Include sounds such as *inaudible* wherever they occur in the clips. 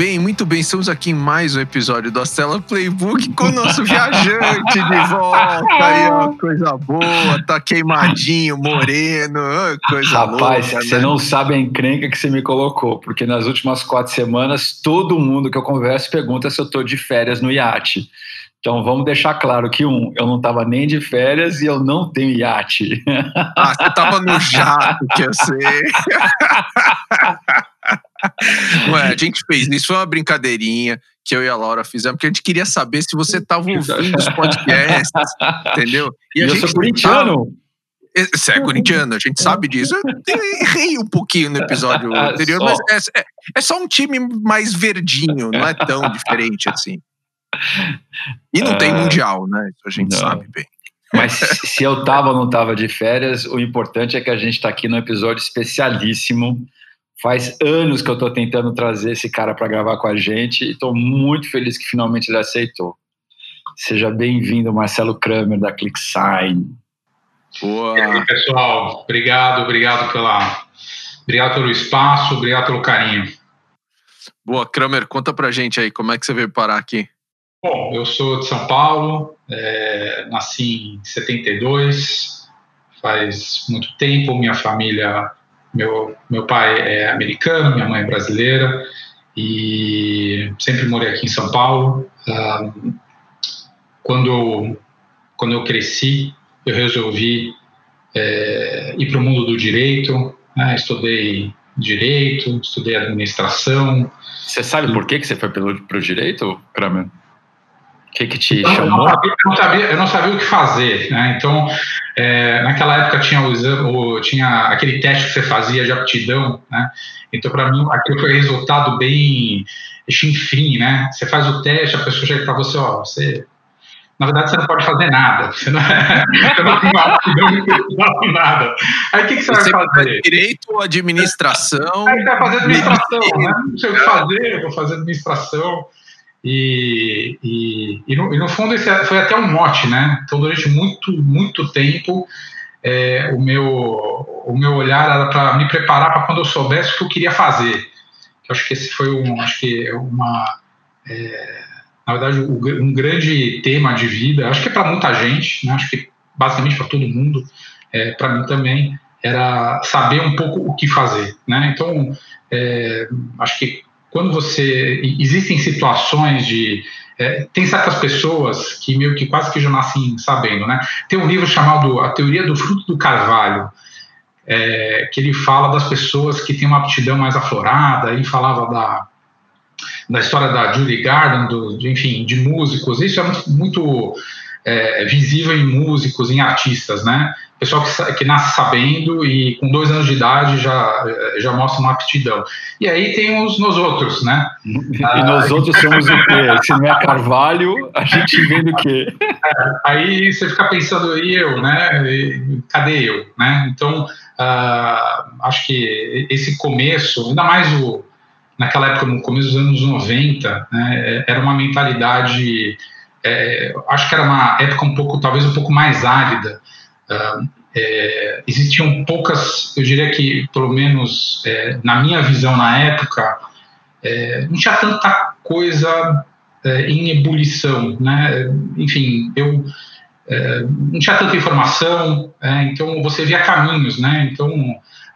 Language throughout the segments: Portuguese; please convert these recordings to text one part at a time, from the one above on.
bem, muito bem. Estamos aqui em mais um episódio do Astela Playbook com o nosso viajante de volta. *laughs* Aí, ó, coisa boa, tá queimadinho, moreno, coisa Rapaz, louca, você né? não sabe a encrenca que você me colocou, porque nas últimas quatro semanas todo mundo que eu converso pergunta se eu tô de férias no iate. Então vamos deixar claro que um, eu não estava nem de férias e eu não tenho iate. Ah, você tava no jato, que eu *laughs* sei. *laughs* Ué, a gente fez isso, foi uma brincadeirinha que eu e a Laura fizemos, porque a gente queria saber se você tava ouvindo os podcasts, entendeu? E, eu sou corintiano. Você é corintiano, a gente sabe disso. Eu errei um pouquinho no episódio *laughs* anterior, Só. mas é, é- é só um time mais verdinho, não é tão diferente assim. E não tem Ah, mundial, né? Isso a gente não. sabe bem. Mas se se eu tava ou não tava de férias, o importante é que a gente está aqui num episódio especialíssimo. Faz anos que eu estou tentando trazer esse cara para gravar com a gente e estou muito feliz que finalmente ele aceitou. Seja bem-vindo, Marcelo Kramer, da ClickSign. Boa. E aí, pessoal, obrigado, obrigado pela, obrigado pelo espaço, obrigado pelo carinho. Boa, Kramer, conta pra gente aí como é que você veio parar aqui. Bom, eu sou de São Paulo, é, nasci em 72, faz muito tempo. Minha família, meu, meu pai é americano, minha mãe é brasileira e sempre morei aqui em São Paulo. Ah, quando, quando eu cresci, eu resolvi é, ir para o mundo do direito. né, estudei direito, estudei administração, Você sabe por que, que você foi pelo, pro direito, Kramer? O que, que te Eu não, chamou? sabia, eu não sabia- eu não sabia o que fazer, né? Então, é, naquela época tinha o exame, tinha aquele teste que você fazia de aptidão, né? Então, para mim, aquilo foi resultado bem chinfrim, né? Você faz o teste, a pessoa chega para você, ó, você na verdade, você não pode fazer nada. *laughs* Você não, você não tem aptidão *laughs* de nada. Aí, o que, que você, Você vai faz fazer? direito ou administração? Aí você vai fazer administração, né? Não sei o que fazer, eu vou fazer administração. E, e, e, no, e no fundo esse foi até um mote, né? Então durante muito, muito tempo é, o, meu, o meu olhar era para me preparar para quando eu soubesse o que eu queria fazer. Eu acho que esse foi um, acho que uma, é, na verdade, um, um grande tema de vida. Acho que é para muita gente, né? Acho que basicamente para todo mundo, é, para mim também era saber um pouco o que fazer, né? Então, é, acho que quando você existem situações de é, tem certas pessoas que meio que quase que já nascem sabendo, né? Tem um livro chamado A Teoria do Fruto do Carvalho, é, que ele fala das pessoas que têm uma aptidão mais aflorada, e falava da da história da Julie Garden, do, de, enfim, de músicos. Isso é muito, muito, é, visível em músicos, em artistas, né? Pessoal que, que nasce sabendo e com dois anos de idade já, já mostra uma aptidão. E aí tem os nos outros, né? E nós outros somos o quê? Se não é Carvalho, a gente vem do quê? Aí você fica pensando, e eu, né? E Cadê eu, né? Então, ah, acho que esse começo, ainda mais o, naquela época, no começo dos anos 90, né, era uma mentalidade, é, acho que era uma época um pouco, talvez um pouco mais árida. Ah, é, existiam poucas, eu diria que, pelo menos é, na minha visão na época, é, não tinha tanta coisa é, em ebulição, né? Enfim, eu é, não tinha tanta informação, então você via caminhos, né? Então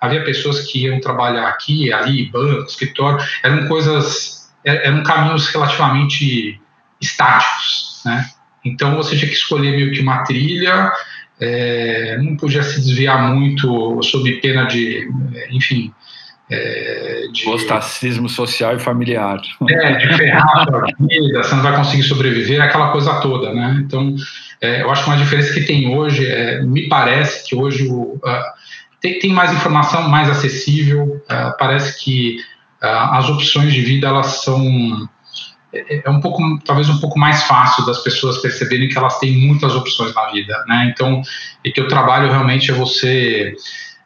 havia pessoas que iam trabalhar aqui, ali, banco, escritório, eram coisas, eram caminhos relativamente estáticos, né? Então você tinha que escolher meio que uma trilha, é, não podia se desviar muito sob pena de, enfim, é, de, Ostracismo social e familiar. é, de ferrar a sua vida, você não vai conseguir sobreviver, aquela coisa toda, né? Então, é, eu acho que uma diferença que tem hoje, é, me parece que hoje o, ah, tem, tem mais informação, mais acessível, ah, parece que ah, as opções de vida, elas são, é, é um pouco, talvez um pouco mais fácil das pessoas perceberem que elas têm muitas opções na vida, né? Então, e que o trabalho realmente é você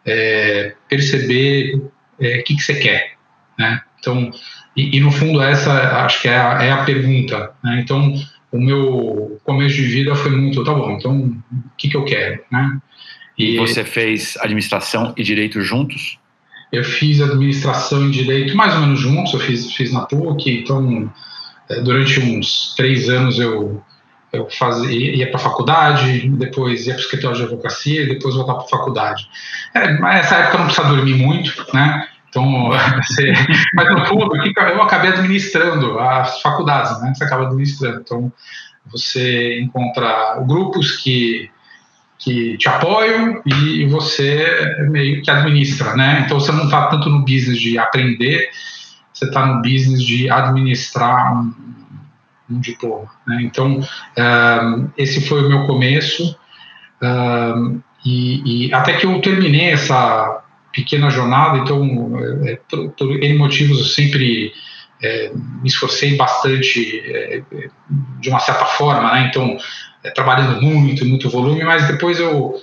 é, perceber é, o que, que você quer, né? Então, e, e, no fundo essa acho que é a, é a pergunta, né? Então, o meu começo de vida foi muito, tá bom, então o que, que eu quero, né? E você fez administração e direito juntos? eu fiz administração em direito mais ou menos juntos, eu fiz, fiz na PUC, então é, durante uns três anos eu, eu fazia, ia para a faculdade, depois ia para o escritório de advocacia e depois voltar para a faculdade. É, nessa época não precisa dormir muito, né? Então, *laughs* mas no fundo, eu acabei administrando as faculdades, né? Você acaba administrando. Então, você encontra grupos que que te apoiam e você meio que administra, né? Então você não está tanto no business de aprender, você está no business de administrar um, um diploma. Né? Então eh, esse foi o meu começo eh, e, e, até que eu terminei essa pequena jornada. Então é, por, por N motivos eu sempre é, me esforcei bastante é, de uma certa forma, né? Então trabalhando muito, muito volume, mas depois eu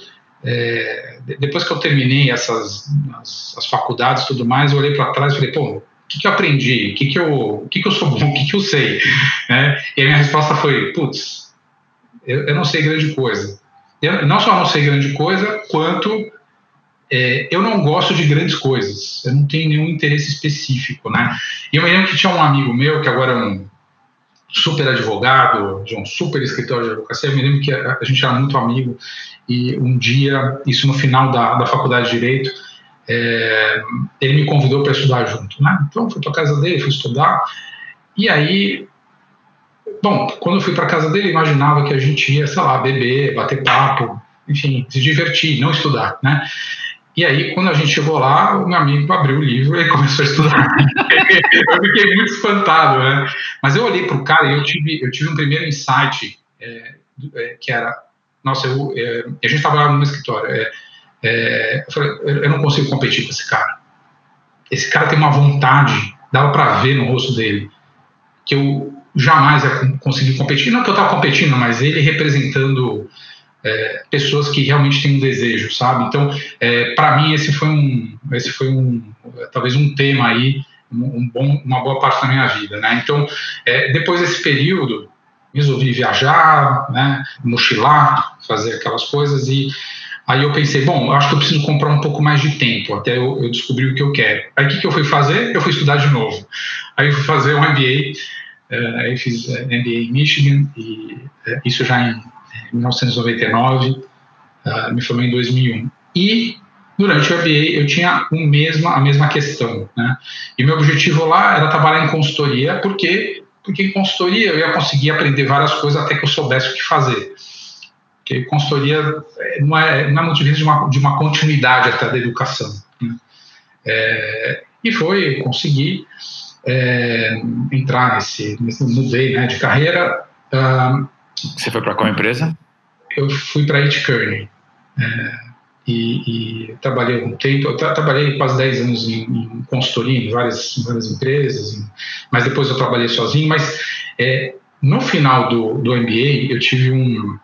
depois que eu terminei essas as, as faculdades tudo mais, eu olhei para trás e falei, pô, o que, que eu aprendi? O que, que, eu, o que, que eu sou bom? O *laughs* que, que eu sei? Né? E a minha resposta foi, putz, eu, eu, não sei grande coisa. Eu não só não sei grande coisa, quanto é, eu não gosto de grandes coisas. Eu não tenho nenhum interesse específico, né? E eu me lembro que tinha um amigo meu, que agora é um super advogado, de um super escritório de advocacia. Eu me lembro que a, a gente era muito amigo e um dia, isso no final da, da faculdade de Direito, é, ele me convidou para estudar junto, né? Então, fui para casa dele, fui estudar. E aí, bom, quando eu fui para casa dele, imaginava que a gente ia, sei lá, beber, bater papo, enfim, se divertir, não estudar, né? E aí, quando a gente chegou lá, o meu amigo abriu o livro e *laughs* começou a estudar. eu fiquei muito espantado, né? Mas eu olhei para o cara e eu tive, eu tive um primeiro insight, é, é, que era, nossa, eu, é, a gente estava lá no escritório, é, é, eu, falei, eu não consigo competir com esse cara. Esse cara tem uma vontade, dava para ver no rosto dele, que eu jamais ia conseguir competir. Não que eu estava competindo, mas ele representando é, pessoas que realmente têm um desejo, sabe? Então, é, para mim esse foi um, esse foi um, talvez um tema aí, um bom, uma boa parte da minha vida, né? Então, é, depois desse período, resolvi viajar, né? Mochilar, fazer aquelas coisas e Aí eu pensei, bom, acho que eu preciso comprar um pouco mais de tempo até eu, eu descobrir o que eu quero. Aí o que, que eu fui fazer? Eu fui estudar de novo. Aí eu fui fazer um MBA, é, aí fiz é, MBA em Michigan, e é, isso já em 1999, uh, ah, me formei em 2001. E durante o MBA eu tinha um mesma, a mesma questão, né? E meu objetivo lá era trabalhar em consultoria, porque porque em consultoria eu ia conseguir aprender várias coisas até que eu soubesse o que fazer. Porque consultoria eh, não é, não é muito difícil de uma, de uma continuidade até da educação. Né? É, e foi, consegui é, entrar nesse, nesse, mudei né, de carreira. Uh, você foi para qual empresa? Eu fui para It Kearney. É, e, e, trabalhei algum tempo, eu tra trabalhei quase 10 anos em, em consultoria em várias, em várias empresas, em, mas depois eu trabalhei sozinho, mas é, no final do, do MBA eu tive um,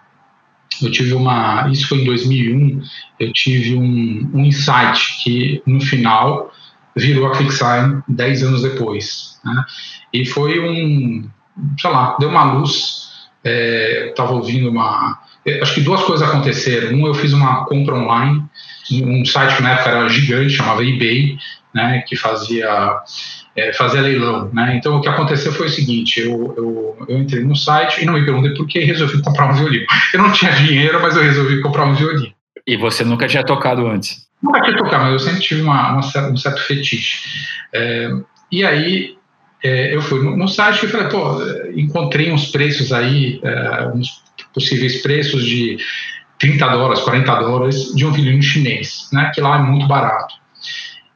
eu tive uma, isso foi em 2001, eu tive um, um insight que no final virou a QuickSign 10 anos depois, né? e foi um, sei lá, deu uma luz é, estava ouvindo uma. É, acho que duas coisas aconteceram. Um, eu fiz uma compra online, um site que na época era gigante, chamava eBay, né, que fazia, é, fazia leilão. Né? Então, o que aconteceu foi o seguinte: eu, eu, eu entrei no site e não me perguntei por que resolvi *laughs* comprar um violino. Eu não tinha dinheiro, mas eu resolvi comprar um violino. E você nunca tinha tocado antes? Nunca tinha tocado, mas eu sempre tive uma, uma um certo fetiche. É, e aí é, eu fui no, no, site e falei, pô, encontrei uns preços aí, é, uns possíveis preços de 30 dólares, 40 dólares de um violino chinês, né, que lá é muito barato.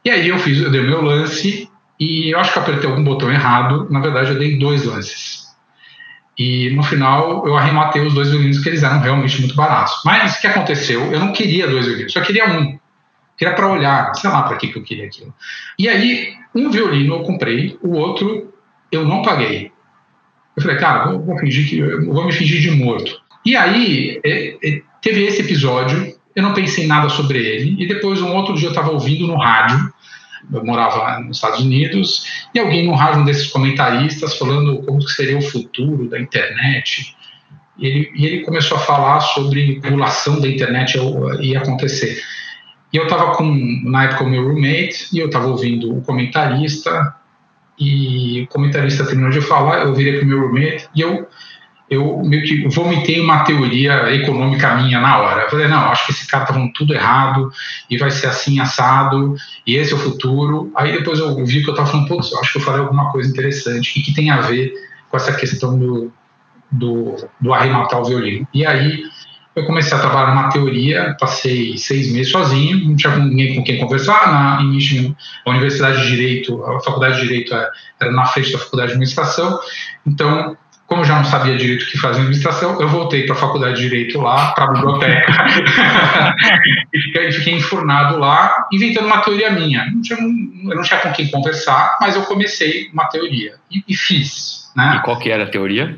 E aí eu fiz, eu dei o meu lance e eu acho que apertei algum botão errado, na verdade eu dei dois lances. E no final eu arrematei os dois violinos que eles eram realmente muito baratos. Mas o que aconteceu? Eu não queria dois violinos, só queria um. Queria para olhar, sei lá para que, que eu queria aquilo. E aí um violino eu comprei, o outro eu não paguei. Eu falei, cara, vou, vou fingir que vou me fingir de morto. E aí é, é, teve esse episódio, eu não pensei nada sobre ele, e depois um outro dia eu estava ouvindo no rádio, eu morava nos Estados Unidos, e alguém no rádio, um desses comentaristas, falando como seria o futuro da internet. E ele, e ele começou a falar sobre regulação da internet ia acontecer. E eu estava com, na época, o meu roommate, e eu estava ouvindo o comentarista, e o comentarista terminou de falar, eu virei para o meu roommate, e eu, eu meio que vomitei uma teoria econômica minha na hora. Eu falei, não, acho que esse cara está falando tudo errado, e vai ser assim, assado, e esse é o futuro. Aí depois eu vi que eu estava falando, putz, acho que eu falei alguma coisa interessante, e que tem a ver com essa questão do, do, do arrematar o violino. E aí eu comecei a trabalhar numa teoria, passei seis meses sozinho, não tinha ninguém com quem conversar. Na, Michigan, a Universidade de Direito, a Faculdade de Direito é, era na frente da Faculdade de Administração, então, como eu já não sabia direito o que fazer em administração, eu voltei para a Faculdade de Direito lá, para a biblioteca, *laughs* e fiquei, fiquei enfurnado lá, inventando uma teoria minha. Não tinha, eu não tinha com quem conversar, mas eu comecei uma teoria e, e fiz. Né? E qual que era a teoria?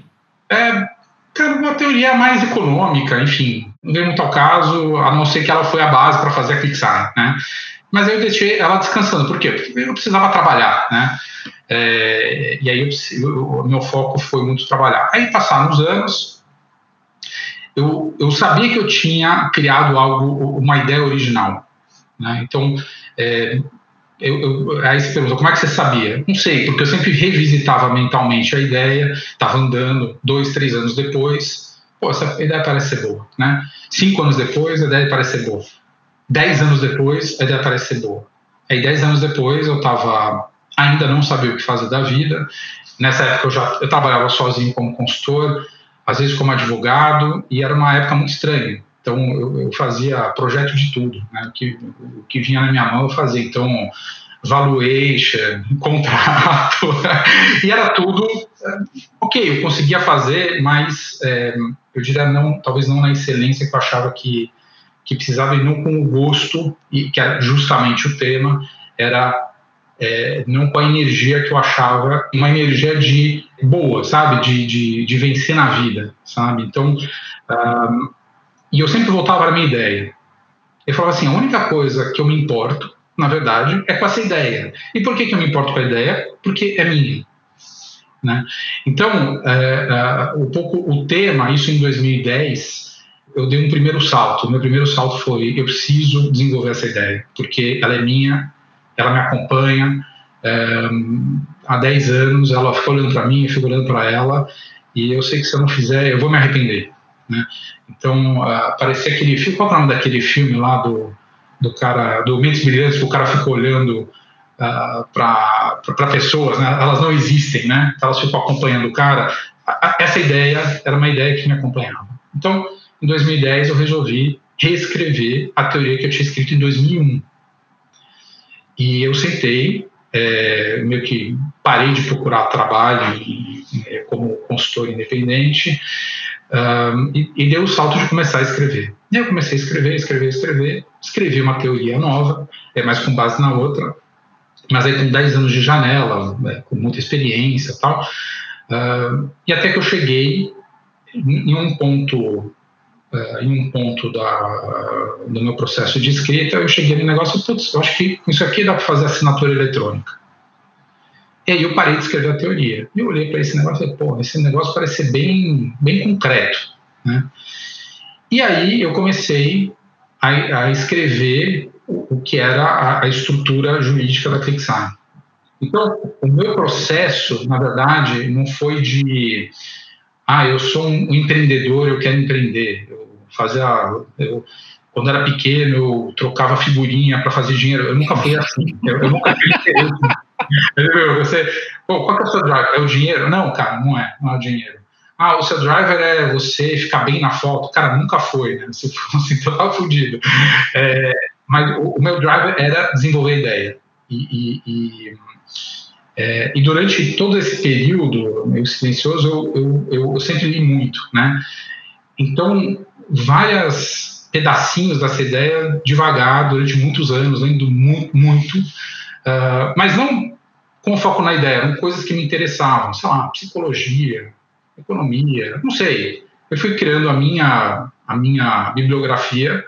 É, Cara, uma teoria mais econômica, enfim, não veio muito ao caso, a não ser que ela foi a base para fazer a Kickstarter, né? Mas aí eu deixei ela descansando, por quê? Porque eu precisava trabalhar, né? É, e aí o meu foco foi muito trabalhar. Aí passaram os anos, eu, eu sabia que eu tinha criado algo, uma ideia original, né? Então, é, eu, eu, aí você pergunta, como é que você sabia? Não sei, porque eu sempre revisitava mentalmente a ideia, estava andando dois, três anos depois, pô, essa ideia parece ser boa, né? Cinco anos depois, a ideia parece ser boa. Dez anos depois, a ideia parece ser boa. Aí dez anos depois, eu estava ainda não sabia o que fazer da vida. Nessa época eu já eu trabalhava sozinho como consultor, às vezes como advogado, e era uma época muito estranha. Então eu, eu fazia projeto de tudo, né? o, que, o que vinha na minha mão eu fazia. Então valuation, *laughs* contrato, *laughs* e era tudo ok. Eu conseguia fazer, mas é, eu diria não, talvez não na excelência que eu achava que que precisava e não com o gosto e que era justamente o tema era é, não com a energia que eu achava, uma energia de boa, sabe, de, de, de vencer na vida, sabe. Então um, e eu sempre voltava para a minha ideia. Eu falava assim: a única coisa que eu me importo, na verdade, é com essa ideia. E por que, que eu me importo com a ideia? Porque é minha. Né? Então, é, é, um pouco o tema, isso em 2010, eu dei um primeiro salto. O meu primeiro salto foi: eu preciso desenvolver essa ideia, porque ela é minha, ela me acompanha. É, há 10 anos, ela ficou olhando para mim, eu fico olhando para ela, e eu sei que se eu não fizer, eu vou me arrepender. Né? Então, uh, parecia aquele filme, qual é o nome daquele filme lá do, do cara, do Mentes Brilhantes, que o cara fica olhando uh, ah, para pessoas, né? elas não existem, né? elas ficam acompanhando o cara. Essa ideia era uma ideia que me acompanhava. Então, em 2010, eu resolvi reescrever a teoria que eu tinha escrito em 2001. E eu sentei, é, meio que parei de procurar trabalho é, como consultor independente, um, e, e deu o salto de começar a escrever. E eu comecei a escrever, escrever, escrever, escrevi uma teoria nova, é mais com base na outra, mas aí com 10 anos de janela, né, com muita experiência e tal, uh, e até que eu cheguei em um ponto, uh, em um ponto da, do meu processo de escrita, eu cheguei no negócio, putz, eu acho que isso aqui dá para fazer assinatura eletrônica. E aí eu parei de escrever a teoria. E eu olhei para esse negócio e falei, pô, esse negócio parece ser bem, bem concreto. Né? E aí eu comecei a, a escrever o, o, que era a, a, estrutura jurídica da ClickSign. Então, o meu processo, na verdade, não foi de, ah, eu sou um empreendedor, eu quero empreender. Eu fazia, eu, quando era pequeno, eu trocava figurinha para fazer dinheiro. Eu nunca fui assim. Eu, eu nunca fui *laughs* Você, pô, qual que é o seu driver? É o dinheiro? Não, cara, não é. Não é o dinheiro. Ah, o seu driver é você ficar bem na foto. Cara, nunca foi, né? Se fosse, então *laughs* tava fudido. É, mas o, o, meu driver era desenvolver ideia. E, e, e, é, e, durante todo esse período meio silencioso, eu, eu, eu, sempre li muito, né? Então, várias pedacinhos dessa ideia devagar durante muitos anos, lendo muito, muito uh, mas não com foco na ideia, eram coisas que me interessavam, sei lá, psicologia, economia, não sei. Eu fui criando a minha, a minha bibliografia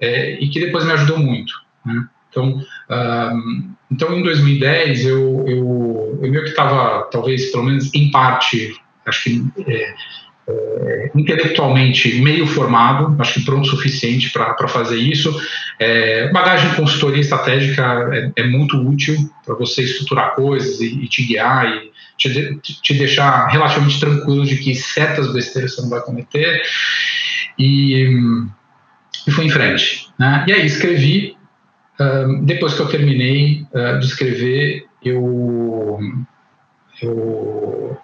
é, e que depois me ajudou muito. Né? Então, um, então, em 2010, eu, eu, eu meio que estava, talvez, pelo menos em parte, acho que é, é, intelectualmente meio formado, acho que pronto o suficiente para fazer isso. É, bagagem de consultoria estratégica é, é muito útil para você estruturar coisas e, e te guiar e te, te, deixar relativamente tranquilo de que certas besteiras você não vai cometer. E, e fui em frente. Né? E aí escrevi. Depois que eu terminei uh, de escrever, eu, eu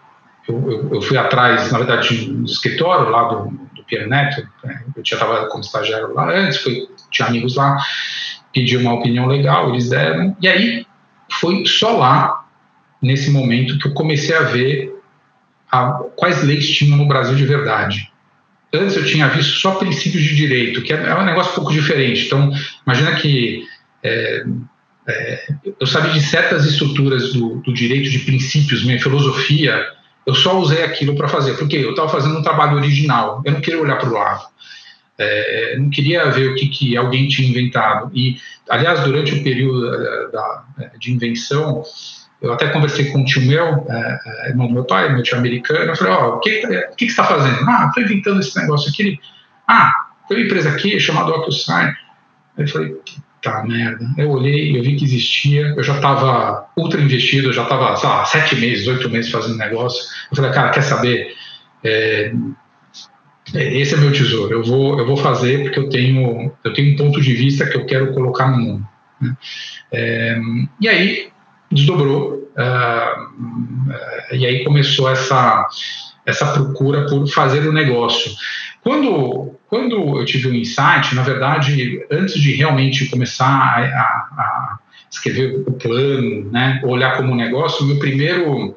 eu, eu, fui atrás, na verdade, um escritório lá do, do Pierre Neto, né? eu tinha trabalhado como estagiário lá antes, fui, tinha amigos lá, pedi uma opinião legal, eles deram, e aí foi só lá, nesse momento, que eu comecei a ver a, quais leis tinham no Brasil de verdade. Antes eu tinha visto só princípios de direito, que é, é um negócio um pouco diferente. Então, imagina que é, é, eu sabia de certas estruturas do, do direito, de princípios, minha filosofia, eu só usei aquilo para fazer, porque eu estava fazendo um trabalho original, eu não queria olhar para o lado, é, não queria ver o que, que alguém tinha inventado. E, aliás, durante o período da, da, de invenção, eu até conversei com um tio meu, é, é irmão do meu pai, meu tio americano, eu falei, ó, oh, o que, o que, você está fazendo? Ah, estou inventando esse negócio aqui. Ah, tem uma empresa aqui chamada OcuSign. Eu falei, tá merda. Eu olhei, eu vi que existia, eu já estava ultra investido, eu já estava, sei lá, sete meses, oito meses fazendo negócio. Eu falei, cara, quer saber? É, é, esse é meu tesouro. Eu vou, eu vou fazer porque eu tenho, eu tenho um ponto de vista que eu quero colocar no mundo. É, e aí desdobrou, uh, e aí começou essa essa procura por fazer o negócio. Quando, quando eu tive um insight, na verdade, antes de realmente começar a, a, a escrever o plano, né, olhar como negócio, meu primeiro,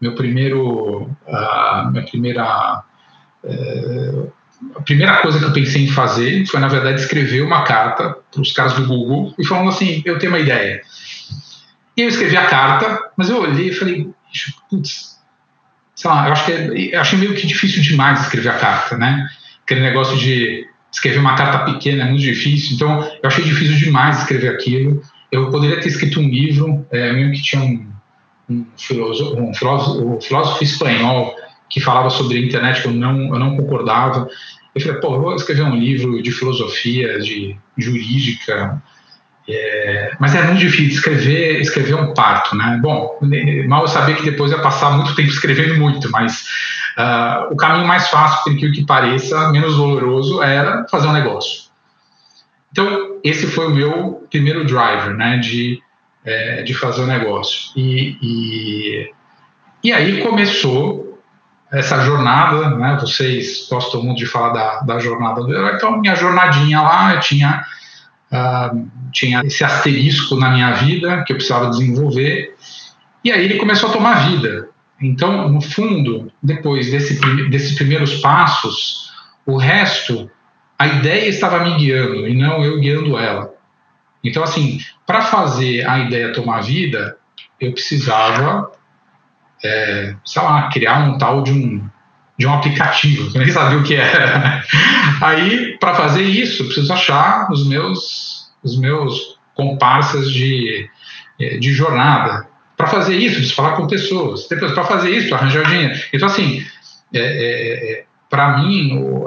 meu primeiro, uh, minha primeira, uh, a primeira coisa que eu pensei em fazer foi, na verdade, escrever uma carta para os caras do Google e falando assim, eu tenho uma ideia. E eu escrevi a carta, mas eu olhei e falei, putz, sei lá, eu acho que é, eu achei meio que difícil demais escrever a carta, né? Aquele negócio de escrever uma carta pequena é muito difícil, então eu achei difícil demais escrever aquilo. Eu poderia ter escrito um livro, é, mesmo que tinha um, um, filósofo, um, filósofo, um filósofo espanhol que falava sobre a internet que eu não, eu não concordava. Eu falei, pô, eu vou escrever um livro de filosofia, de jurídica, é, mas é muito difícil escrever, escrever um parto, né? Bom, mal eu sabia que depois ia passar muito tempo escrevendo muito, mas uh, o caminho mais fácil, por que pareça, menos doloroso, era fazer um negócio. Então, esse foi o meu primeiro driver, né, de, é, de fazer o um negócio. E, e, e aí começou essa jornada, né, vocês gostam muito de falar da, da jornada do herói, então minha jornadinha lá, eu tinha Uh, tinha esse asterisco na minha vida que eu precisava desenvolver, e aí ele começou a tomar vida. Então, no fundo, depois desse, desses primeiros passos, o resto, a ideia estava me guiando e não eu guiando ela. Então, assim, para fazer a ideia tomar vida, eu precisava, é, sei lá, criar um tal de um de um aplicativo, que eu nem sabia o que era. *laughs* Aí, para fazer isso, preciso achar os meus, os meus comparsas de, de jornada. Para fazer isso, preciso falar com pessoas. Para fazer isso, arranjar dinheiro. Então, assim, é, é, é para mim, o,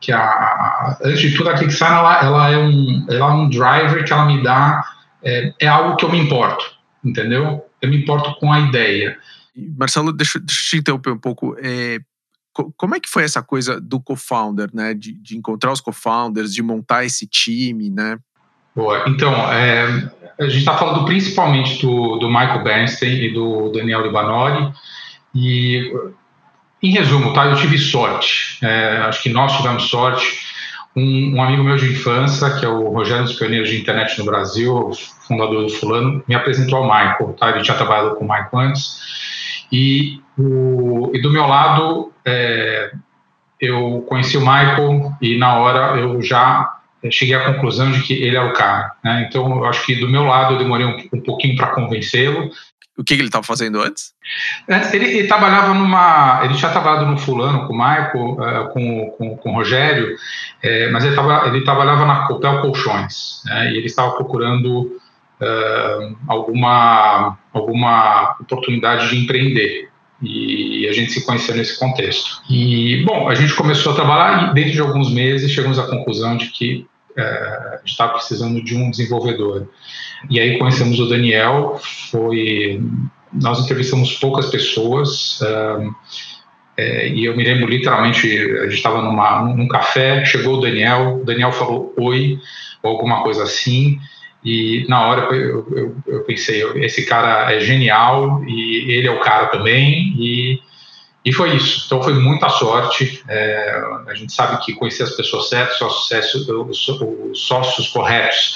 que a, antes de tudo, a Kickstarter ela, ela, é um, ela é um driver que ela me dá, é, é algo que eu me importo, entendeu? Eu me importo com a ideia. Marcelo, deixa, deixa eu te interromper um pouco. É, como é que foi essa coisa do co-founder, né? De, de encontrar os co-founders, de montar esse time, né? Boa. Então, é, a gente está falando principalmente do, do Michael Bernstein e do Daniel Libanori. E, em resumo, tá? Eu tive sorte. É, acho que nós tivemos sorte. Um, um, amigo meu de infância, que é o Rogério dos Pioneiros de Internet no Brasil, fundador do Fulano, me apresentou ao Michael. Tá? Ele tinha trabalhado com o Michael antes. E, o, e do meu lado, é, eu conheci o Michael e na hora eu já cheguei à conclusão de que ele é o cara. Né? Então, eu acho que do meu lado eu demorei um, um pouquinho para convencê-lo. O que, que ele estava fazendo antes? Antes ele, ele, trabalhava numa, ele tinha trabalhado no fulano com o Michael, uh, com, com, com o Rogério, é, mas ele, tava, ele trabalhava na Copel Colchões, né? e ele estava procurando uh, alguma alguma oportunidade de empreender. E a gente se conheceu nesse contexto. E, bom, a gente começou a trabalhar e dentro de alguns meses chegamos à conclusão de que é, estava precisando de um desenvolvedor. E aí conhecemos o Daniel, foi... Nós entrevistamos poucas pessoas, é, e eu me lembro literalmente, a gente estava num café, chegou o Daniel, o Daniel falou oi, ou alguma coisa assim, e na hora eu, eu, eu, pensei, esse cara é genial e ele é o cara também, e, e foi isso. Então foi muita sorte. É, a gente sabe que conhecer as pessoas certas, os, os sócios corretos.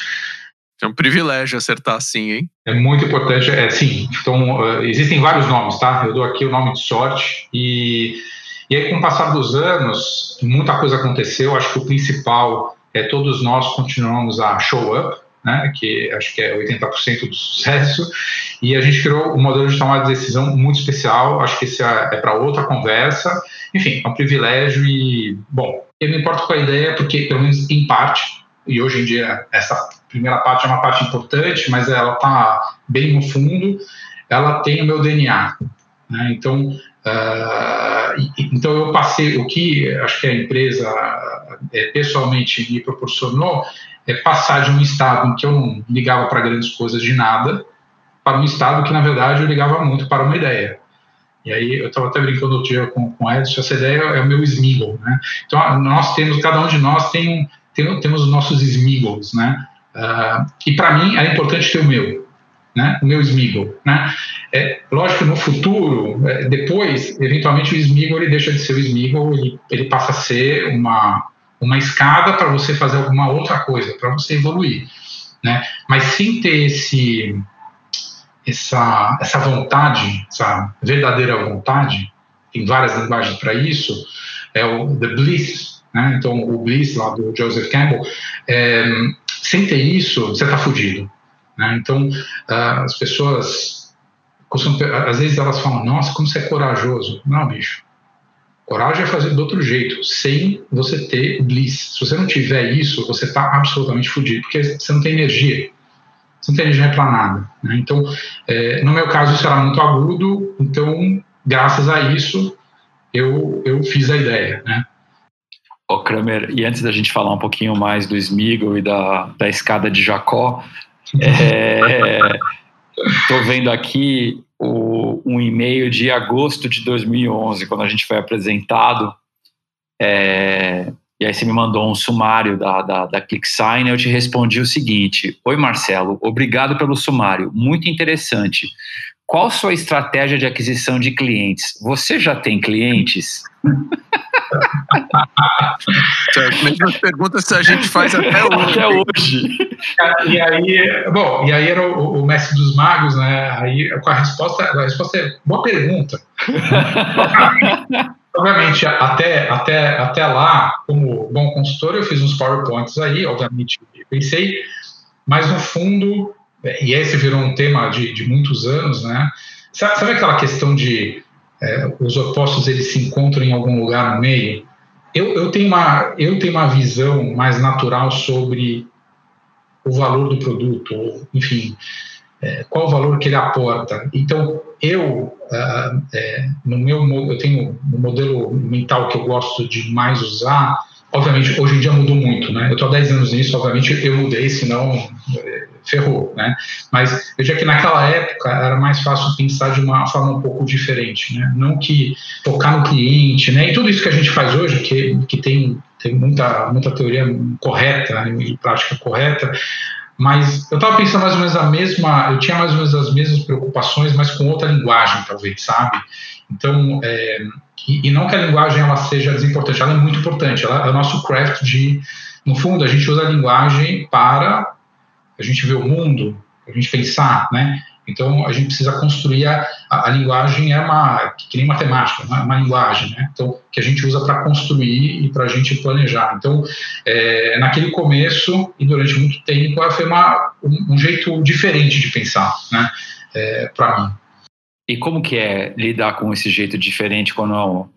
É um privilégio acertar assim, hein? É muito importante, é sim. Então, uh, existem vários nomes, tá? Eu dou aqui o nome de sorte e, e aí, com o passar dos anos, muita coisa aconteceu. Acho que o principal é todos nós continuamos a show up, né, que acho que é 80% do sucesso, e a gente criou um modelo de tomada de decisão muito especial, acho que esse é, é para outra conversa, enfim, é um privilégio e, bom, eu não importo com a ideia, porque, pelo menos em parte, e hoje em dia essa primeira parte é uma parte importante, mas ela está bem no fundo, ela tem o meu DNA, né, então, uh, então eu passei, o que acho que a empresa é, pessoalmente me proporcionou é passar de um estado em que eu não ligava para grandes coisas de nada para um estado que, na verdade, eu ligava muito para uma ideia. E aí eu estava até brincando outro dia com, com o Edson, essa ideia é o meu Smiggle, né? Então nós temos, cada um de nós tem tem, temos os nossos Smiggles, né? Uh, e para mim era importante ter o meu, né? O meu Smiggle, né? É, lógico no futuro, é, depois, eventualmente o Smiggle ele deixa de ser o Smiggle, ele, ele passa a ser uma uma escada para você fazer alguma outra coisa, para você evoluir, né? Mas sem ter esse essa essa vontade, essa verdadeira vontade, tem várias linguagens para isso, é o the bliss, né? Então o bliss lá do Joseph Campbell, é, sem ter isso você está fudido, né? Então uh, as pessoas às vezes elas falam, nossa, como você é corajoso. Não, bicho. Coragem é fazer do outro jeito, sem você ter bliss. Se você não tiver isso, você está absolutamente fodido, porque você não tem energia. Você não tem energia para nada. Né? Então, é, no meu caso, isso era muito agudo, então, graças a isso, eu, eu fiz a ideia. Né? Ô, Kramer, e antes da gente falar um pouquinho mais do Smiggle e da, da escada de Jacó, estou *laughs* é, vendo aqui o, um e-mail de agosto de 2011, quando a gente foi apresentado. É, e aí você me mandou um sumário da, da, da ClickSign, eu te respondi o seguinte: Oi Marcelo, obrigado pelo sumário, muito interessante. Qual sua estratégia de aquisição de clientes? Você já tem clientes? *laughs* *laughs* certo, mesmas perguntas que a gente faz até hoje. Até hoje. E aí, bom, e aí era o, o, mestre dos magos, né? Aí com a resposta, a resposta é boa pergunta. *laughs* obviamente, até, até, até lá, como bom consultor, eu fiz uns PowerPoints aí, obviamente, pensei, mas no fundo, e esse virou um tema de, de muitos anos, né? Sabe, sabe aquela questão de é, os opostos eles se encontram em algum lugar no meio. Eu, eu, tenho uma, eu tenho uma visão mais natural sobre o valor do produto, ou, enfim, é, qual o valor que ele aporta. Então, eu, uh, é, no meu, eu tenho um modelo mental que eu gosto de mais usar, obviamente, hoje em dia mudou muito, né? Eu estou há 10 anos nisso, obviamente eu mudei, senão é, ferrou, né? Mas eu diria que naquela época era mais fácil pensar de uma forma um pouco diferente, né? Não que focar no cliente, né? E tudo isso que a gente faz hoje, que, que tem, tem muita, muita teoria correta e prática correta, mas eu estava pensando mais ou menos a mesma, eu tinha mais ou menos as mesmas preocupações, mas com outra linguagem, talvez, sabe? Então, é, e, e, não que a linguagem ela seja desimportante, ela é muito importante, ela é o nosso craft de, no fundo, a gente usa a linguagem para a gente ver o mundo, a gente pensar, né? Então a gente precisa construir a, a, a linguagem é uma que nem matemática, uma, uma linguagem, né? Então que a gente usa para construir e para a gente planejar. Então é, naquele começo e durante muito tempo foi uma, um, um jeito diferente de pensar, né? É, para mim. E como que é lidar com esse jeito diferente quando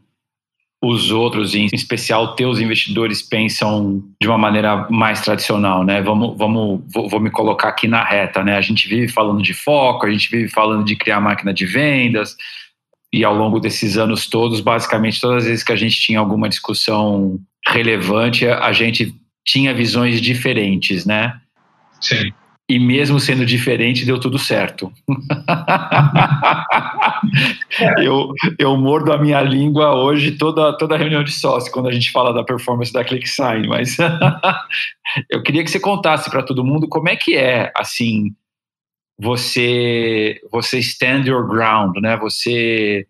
os outros, em especial teus investidores, pensam de uma maneira mais tradicional, né? Vamos, vamos, vou, vou, me colocar aqui na reta, né? A gente vive falando de foco, a gente vive falando de criar máquina de vendas, e ao longo desses anos todos, basicamente todas as vezes que a gente tinha alguma discussão relevante, a gente tinha visões diferentes, né? Sim. E mesmo sendo diferente, deu tudo certo. *laughs* eu, eu mordo a minha língua hoje toda, toda reunião de sócio, quando a gente fala da performance da ClickSign, mas *laughs* eu queria que você contasse para todo mundo como é que é, assim, você, você stand your ground, né? Você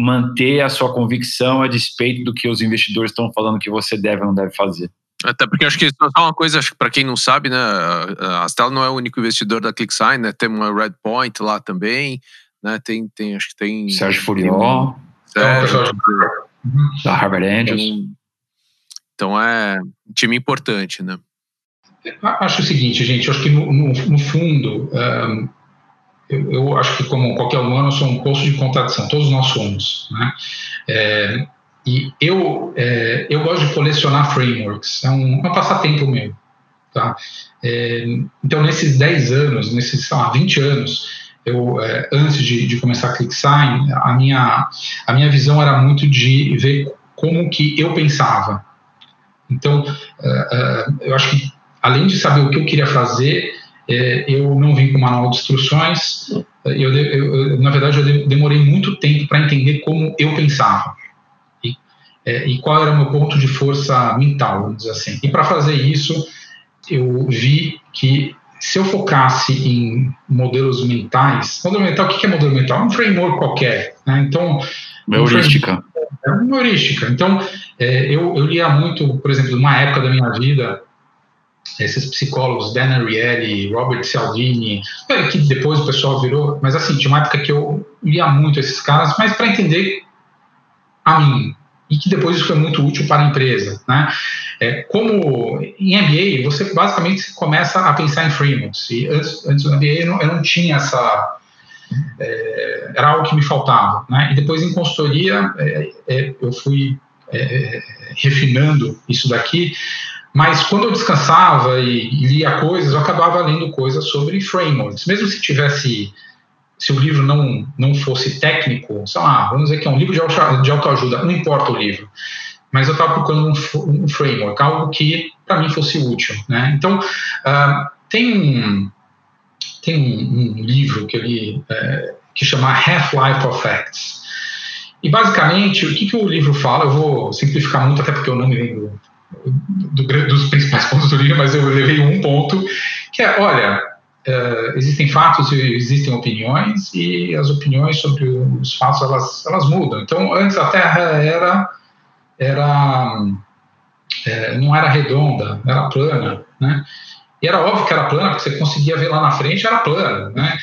manter a sua convicção a despeito do que os investidores estão falando que você deve ou não deve fazer. Até porque acho que é só uma coisa, para quem não sabe, né? A Stella não é o único investidor da ClickSign, né? Tem uma Redpoint lá também, né? Tem, tem acho que tem. Sérgio Furió. Sérgio, da Harvard Angels. Então, então é um time importante, né? Acho o seguinte, gente, acho que no, no, no fundo, um, eu, eu, acho que como qualquer humano, eu sou um poço de contradição, todos nós somos, né? É, e eu, é, eu gosto de colecionar frameworks, é um, é um passatempo meu. Tá? É, então, nesses 10 anos, nesses lá, 20 anos, eu, é, antes de, de começar a ClickSign, a minha, a minha visão era muito de ver como que eu pensava. Então, é, é, eu acho que, além de saber o que eu queria fazer, eu não vim com manual de instruções. Eu, eu, na verdade, eu demorei muito tempo para entender como eu pensava é, e qual era o meu ponto de força mental, vamos dizer assim. E para fazer isso, eu vi que se eu focasse em modelos mentais, modelo mental, o que é modelo mental? É um framework qualquer. Né? Então, uma heurística. É uma heurística. Então, é, eu, eu lia muito, por exemplo, numa época da minha vida, esses psicólogos, Dan Ariely, Robert Cialdini, é, que depois o pessoal virou, mas assim, tinha uma época que eu lia muito esses caras, mas para entender a mim, e que depois isso foi muito útil para a empresa. Né? É, como em MBA, você basicamente começa a pensar em frameworks. E antes, antes do MBA eu não, eu não tinha essa. É, era algo que me faltava. Né? E depois em consultoria é, é eu fui é, refinando isso daqui. Mas quando eu descansava e, e lia coisas, eu acabava lendo coisas sobre frameworks. Mesmo se tivesse se o livro não, não fosse técnico, sei lá, vamos dizer que é um livro de, auto, de autoajuda, não importa o livro, mas eu estava procurando um, um, framework, algo que para mim fosse útil. Né? Então, uh, tem, um, tem um, um, livro que eu li uh, que chama Half-Life of Facts. E basicamente, o que, que o livro fala, eu vou simplificar muito, até porque eu não me lembro do, do, dos principais pontos do livro, mas eu levei um ponto, que é, olha, Uh, existem fatos e existem opiniões e as opiniões sobre os fatos elas, elas mudam. Então antes a Terra era era é, não era redonda, era plana, né? E era óbvio que era plana porque você conseguia ver lá na frente era plana, né?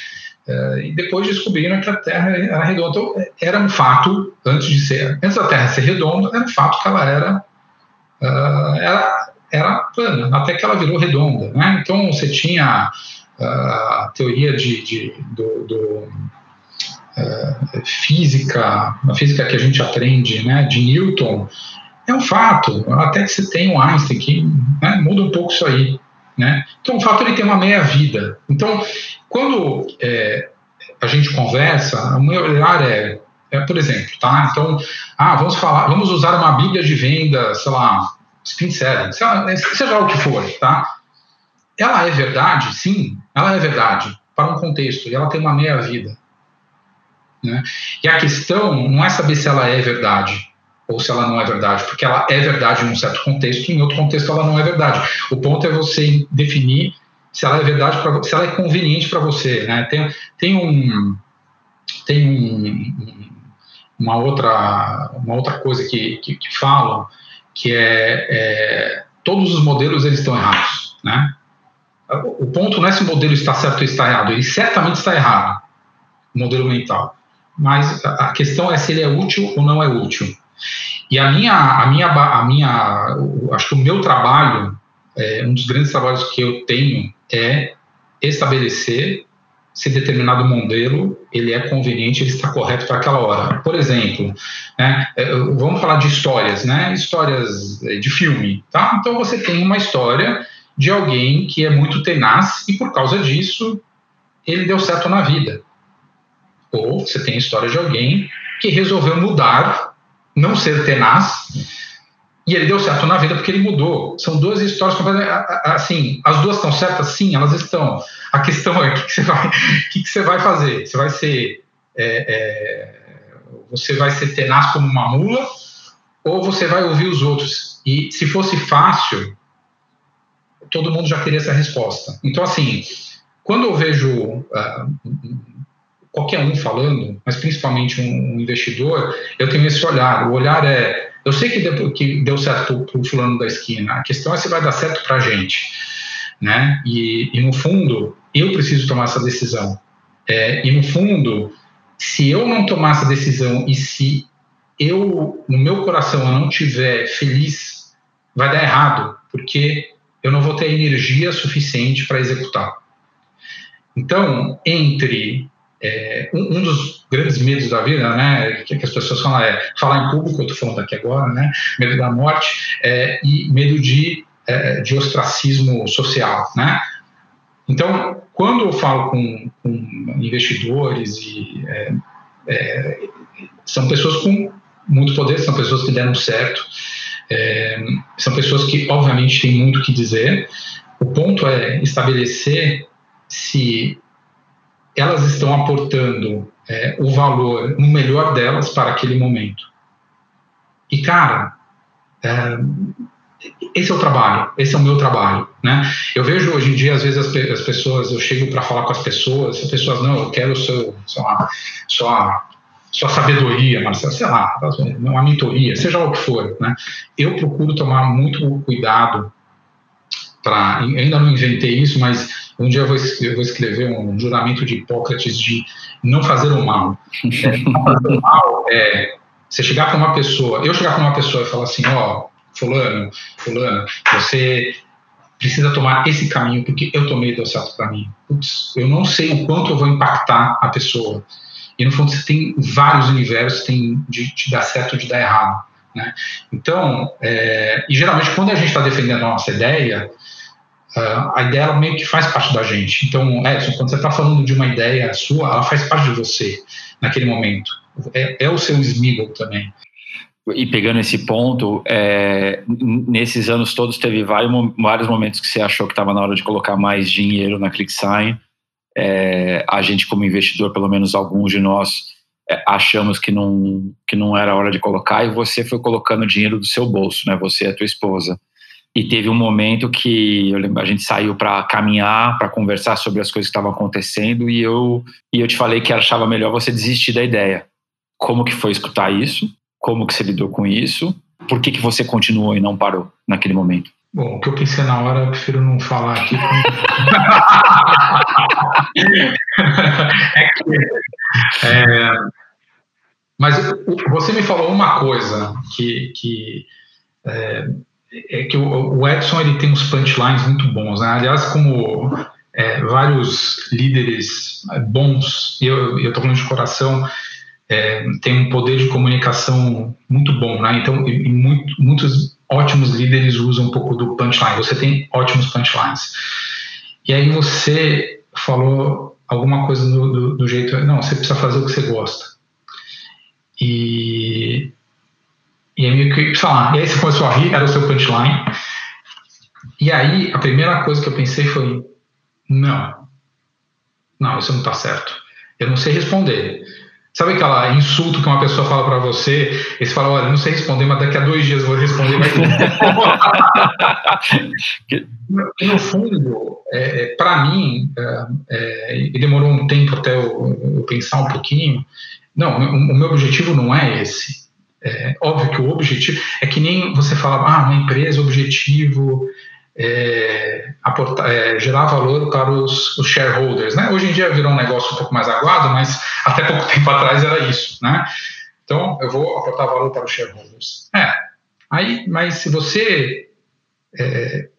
Uh, e depois descobriram que a Terra era redonda. Então era um fato antes de ser antes da Terra ser redonda era um fato que ela era uh, era era plana até que ela virou redonda, né? Então você tinha a teoria de, de do, do uh, física, a física que a gente aprende, né, de Newton, é um fato. Até que você tem o Einstein que né, muda um pouco isso aí, né? Então o fato ele tem uma meia vida. Então quando é, a gente conversa, o meu olhar é, é, por exemplo, tá? Então, ah, vamos falar, vamos usar uma Bíblia de venda, sei lá, Spin 7, seja o que for, tá? Ela é verdade? Sim, ela é verdade, para um contexto, e ela tem uma meia-vida. Né? E a questão não é saber se ela é verdade ou se ela não é verdade, porque ela é verdade em um certo contexto, e em outro contexto ela não é verdade. O ponto é você definir se ela é verdade, pra, se ela é conveniente para você. Né? Tem, tem um. Tem um, uma, outra, uma outra coisa que, que, que falam, que é, é todos os modelos eles estão errados. Né? O ponto não é se o modelo está certo ou está errado, ele certamente está errado, o modelo mental. Mas a questão é se ele é útil ou não é útil. E a minha, a minha, a minha acho que o meu trabalho, é, um dos grandes trabalhos que eu tenho é estabelecer se determinado modelo ele é conveniente, ele está correto para aquela hora. Por exemplo, né, é, vamos falar de histórias, né, histórias de filme, tá? Então você tem uma história de alguém que é muito tenaz e por causa disso ele deu certo na vida. Ou você tem a história de alguém que resolveu mudar, não ser tenaz, e ele deu certo na vida porque ele mudou. São duas histórias assim, as duas estão certas? Sim, elas estão. A questão é o que, que, você, vai, *laughs* que, que você vai fazer? Você vai ser é, é, você vai ser tenaz como uma mula ou você vai ouvir os outros? E se fosse fácil, todo mundo já teria essa resposta. Então, assim, quando eu vejo uh, qualquer um falando, mas principalmente um investidor, eu tenho esse olhar. O olhar é: eu sei que deu, que deu certo para o fulano da esquina, a questão é se vai dar certo para a gente. Né? E, e, no fundo, eu preciso tomar essa decisão. É, e no fundo, se eu não tomar essa decisão e se eu, no meu coração, eu não tiver feliz, vai dar errado, porque eu não vou ter energia suficiente para executar. Então, entre é, um, um, dos grandes medos da vida, né, que, que, as pessoas falam é falar em público, eu estou falando aqui agora, né, medo da morte é, e medo de, é, de ostracismo social, né. Então, quando eu falo com, com investidores e é, é, são pessoas com muito poder, são pessoas que deram certo, é, são pessoas que obviamente têm muito o que dizer. O ponto é estabelecer se elas estão aportando é, o valor no melhor delas para aquele momento. E cara, é, esse é o trabalho, esse é o meu trabalho, né? Eu vejo hoje em dia, às vezes, as, as pessoas, eu chego para falar com as pessoas, as pessoas, não, eu quero o seu, sua, sua, sua sabedoria, Marcelo, sei lá, uma mentoria, seja o que for, né? Eu procuro tomar muito cuidado para, ainda não inventei isso, mas um dia eu vou, eu vou, escrever um juramento de Hipócrates de não fazer o mal. É, não fazer o mal é você chegar para uma pessoa, eu chegar para uma pessoa e falar assim, ó, fulano, fulano, você precisa tomar esse caminho porque eu tomei deu certo para mim. Putz, eu não sei o quanto eu vou impactar a pessoa. E no fundo você tem vários universos, tem de, de dar certo de dar errado. Né? Então, é, e geralmente quando a gente está defendendo a nossa ideia, uh, a ideia ela meio que faz parte da gente. Então, Edson, quando você está falando de uma ideia sua, ela faz parte de você naquele momento. É, é o seu Smiggle também e pegando esse ponto, é, nesses anos todos teve vários, vários momentos que você achou que estava na hora de colocar mais dinheiro na ClickSign. É, a gente, como investidor, pelo menos alguns de nós, é, achamos que não, que não era hora de colocar e você foi colocando dinheiro do seu bolso, né? Você e a tua esposa. E teve um momento que lembro, a gente saiu para caminhar, para conversar sobre as coisas que estavam acontecendo e eu, e eu te falei que achava melhor você desistir da ideia. Como que foi escutar isso? Como que você lidou com isso? Por que, que você continuou e não parou naquele momento? Bom, o que eu pensei na hora, eu prefiro não falar aqui. é *laughs* que, é, mas você me falou uma coisa que, que é, é que o, Edson ele tem uns punchlines muito bons. Né? Aliás, como é, vários líderes bons, eu estou falando de coração, é, tem um poder de comunicação muito bom, né? Então, e, e muito, muitos ótimos líderes usam um pouco do punchline. Você tem ótimos punchlines. E aí você falou alguma coisa do, do, do jeito, não, você precisa fazer o que você gosta. E e aí meio que, sei lá, e aí você começou a rir, era o seu punchline. E aí a primeira coisa que eu pensei foi, não, não, isso não está certo. Eu não sei responder. Sabe aquela insulto que uma pessoa fala para você, e você fala, olha, não sei responder, mas daqui a dois dias eu vou responder. *laughs* No fundo, é, é para mim, é, é, e demorou um tempo até eu, eu, pensar um pouquinho, não, o, o meu objetivo não é esse. É, óbvio que o objetivo é que nem você fala, ah, uma empresa, objetivo é, aportar, é, gerar valor para os, os, shareholders. Né? Hoje em dia virou um negócio um pouco mais aguado, mas até pouco *laughs* tempo atrás era isso. Né? Então, eu vou aportar valor para os shareholders. É, aí, mas se você é,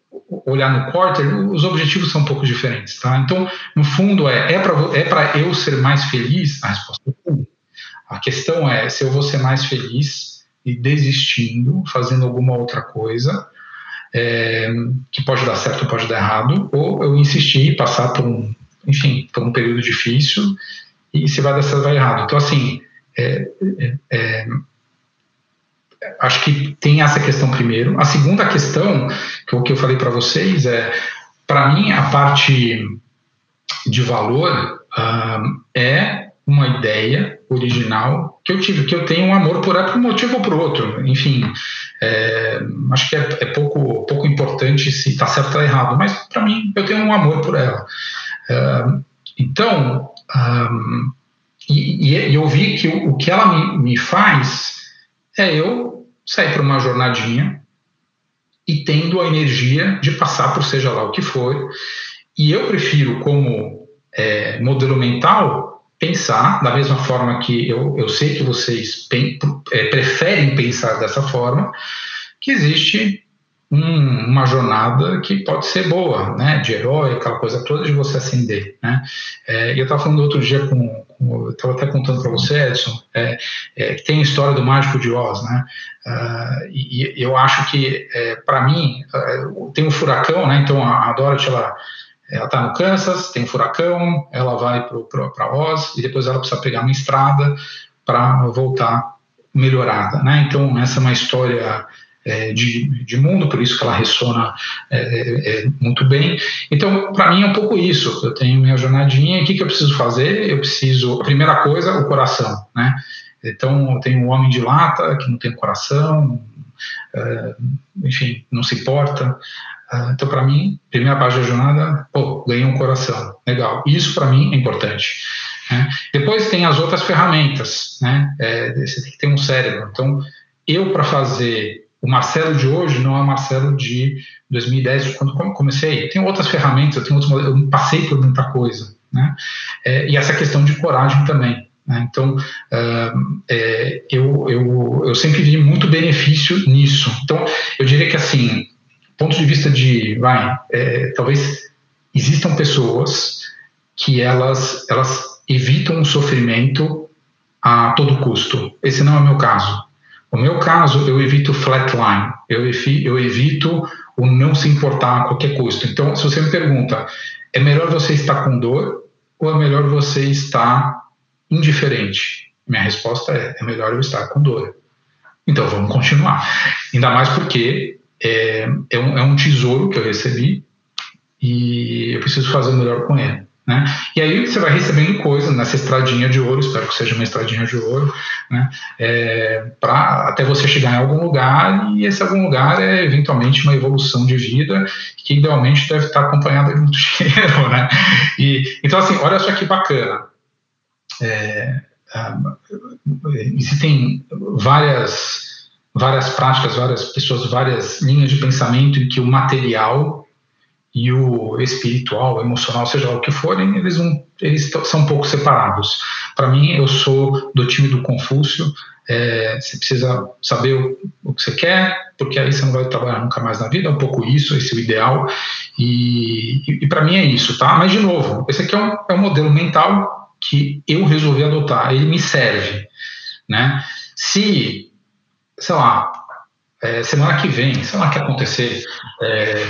olhar no quarter, os objetivos são um pouco diferentes. Tá? Então, no fundo, é, é para é eu ser mais feliz? A resposta é sim. A questão é se eu vou ser mais feliz e desistindo, fazendo alguma outra coisa, é, que pode dar certo pode dar errado, ou eu insistir e passar por um, enfim, por um período difícil e se vai dar certo vai errado. Então, assim, é, é, é, acho que tem essa questão primeiro. A segunda questão, que é o que eu falei para vocês, é, para mim, a parte de valor uh, é uma ideia original que eu tive, que eu tenho um amor por ela por um motivo ou por outro. Enfim, é, acho que é, é, pouco, pouco importante se está certo ou errado, mas para mim eu tenho um amor por ela. É, então, e, e, eu vi que o, o que ela me, me faz é eu sair para uma jornadinha e tendo a energia de passar por seja lá o que for. E eu prefiro, como é, modelo mental, pensar da mesma forma que eu, eu sei que vocês é, preferem pensar dessa forma, que existe um, uma jornada que pode ser boa, né, de herói, aquela coisa toda de você ascender, né. É, eu estava falando outro dia com, com estava até contando para você, Edson, é, é, que tem a história do mágico de Oz, né, uh, e, e, eu acho que é, para mim uh, tem um furacão, né, então a, a Dorothy ela ela está no Kansas, tem furacão, ela vai para Oz e depois ela precisa pegar uma estrada para voltar melhorada. Né? Então, essa é uma história é, de, de, mundo, por isso que ela ressona é, é, é muito bem. Então, para mim é um pouco isso. Eu tenho minha jornadinha, o que, que eu preciso fazer? Eu preciso, a primeira coisa, o coração. Né? Então, eu tenho um homem de lata que não tem coração, é, enfim, não se importa. Uh, então, para mim, primeira página da jornada, pô, ganhei um coração, legal. Isso para mim é importante. Né? Depois tem as outras ferramentas, né? É, você tem que ter um cérebro. Então, eu para fazer o Marcelo de hoje não é o Marcelo de 2010, quando comecei. Tem outras ferramentas, eu, tenho outros, eu passei por muita coisa, né? É, e essa questão de coragem também. Né? Então, uh, é, eu, eu, eu sempre vi muito benefício nisso. Então, eu diria que assim, ponto de vista de, vai, é, talvez existam pessoas que elas, elas evitam o sofrimento a todo custo. Esse não é o meu caso. No meu caso, eu evito flatline, eu eu evito o não se importar a qualquer custo. Então, se você me pergunta, é melhor você estar com dor ou é melhor você estar indiferente? Minha resposta é: é melhor eu estar com dor. Então, vamos continuar. Ainda mais porque é, é, um, é um tesouro que eu recebi e eu preciso fazer melhor com ele. Né? E aí você vai recebendo coisas nessa estradinha de ouro, espero que seja uma estradinha de ouro, né? É, até você chegar em algum lugar e esse algum lugar é eventualmente uma evolução de vida que idealmente deve estar acompanhada de muito *laughs* dinheiro, né? E, então assim, olha só que bacana. É, existem várias várias práticas, várias pessoas, várias linhas de pensamento em que o material e o espiritual, o emocional, seja o que forem, eles, um, eles são um pouco separados. Para mim, eu sou do time do Confúcio. É, você precisa saber o, o, que você quer, porque aí você não vai trabalhar nunca mais na vida. É um pouco isso, esse é o ideal. E, e, e para mim é isso, tá? Mas de novo, esse aqui é um, é um modelo mental que eu resolvi adotar. Ele me serve, né? Se sei lá, é, semana que vem, sei lá o que acontecer, é,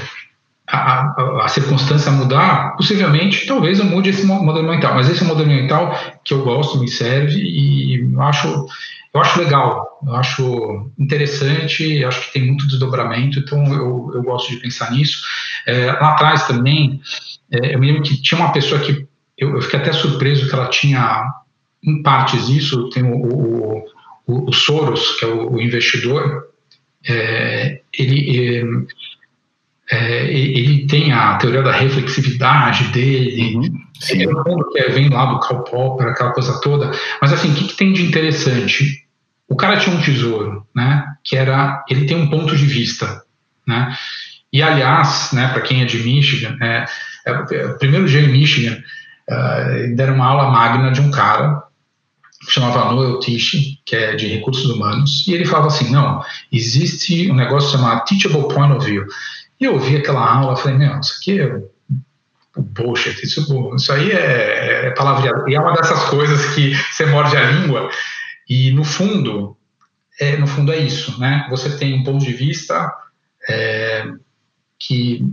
a, a, a, circunstância mudar, possivelmente, talvez eu mude esse modelo mental. Mas esse modelo mental que eu gosto, me serve e eu acho, eu acho legal, eu acho interessante, acho que tem muito desdobramento, então eu, eu gosto de pensar nisso. É, lá atrás também, é, eu me lembro que tinha uma pessoa que eu, eu, fiquei até surpreso que ela tinha, em partes, isso, tem o, o o, o Soros, que é o, o investidor, é, ele, é, ele tem a teoria da reflexividade dele, uhum, que é, vem lá do Karl Popper, aquela coisa toda, mas assim, o que, que, tem de interessante? O cara tinha um tesouro, né, que era, ele tem um ponto de vista, né, e aliás, né, para quem é de Michigan, é, é, primeiro dia em Michigan, uh, deram uma aula magna de um cara chamava Noel Tisch, que é de recursos humanos, e ele falava assim, não, existe um negócio chamado Teachable Point of View. E eu ouvi aquela aula, falei, meu, isso aqui é bullshit, isso, isso aí é, é palavreado. E é uma dessas coisas que você morde a língua, e no fundo, é, no fundo é isso, né? Você tem um ponto de vista é, que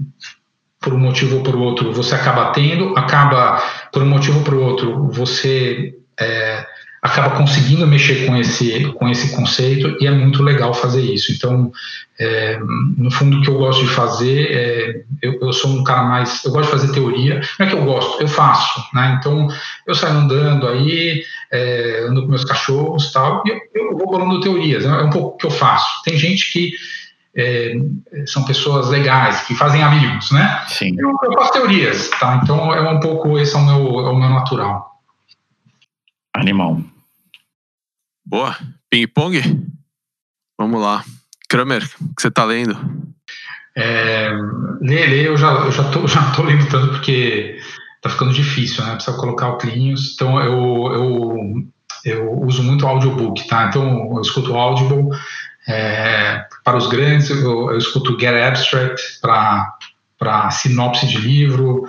por um motivo ou por outro você acaba tendo, acaba por um motivo ou por outro você é, acaba conseguindo mexer com esse, com esse conceito e é muito legal fazer isso. Então, é, no fundo, o que eu gosto de fazer, é, eu, eu, sou um cara mais. Eu gosto de fazer teoria. Não é que eu gosto, eu faço. Né? Então, eu saio andando aí, é, ando com meus cachorros tal, e eu, eu vou bolando teorias. É um pouco o que eu faço. Tem gente que. É, são pessoas legais, que fazem amigos, né? Sim. Eu, eu faço teorias, tá? Então é um pouco, esse é o meu, é o meu natural. Animal. Boa. Ping-pong? Vamos lá. Kramer, o que você está lendo? É, eu já, eu já, tô, *laughs* já tô lendo tanto porque tá ficando difícil, né? Precisa colocar o Clinhos. Então eu, eu, eu uso muito audiobook, tá? Então eu escuto Audible. É, para os grandes, eu, eu escuto Get Abstract para sinopse de livro.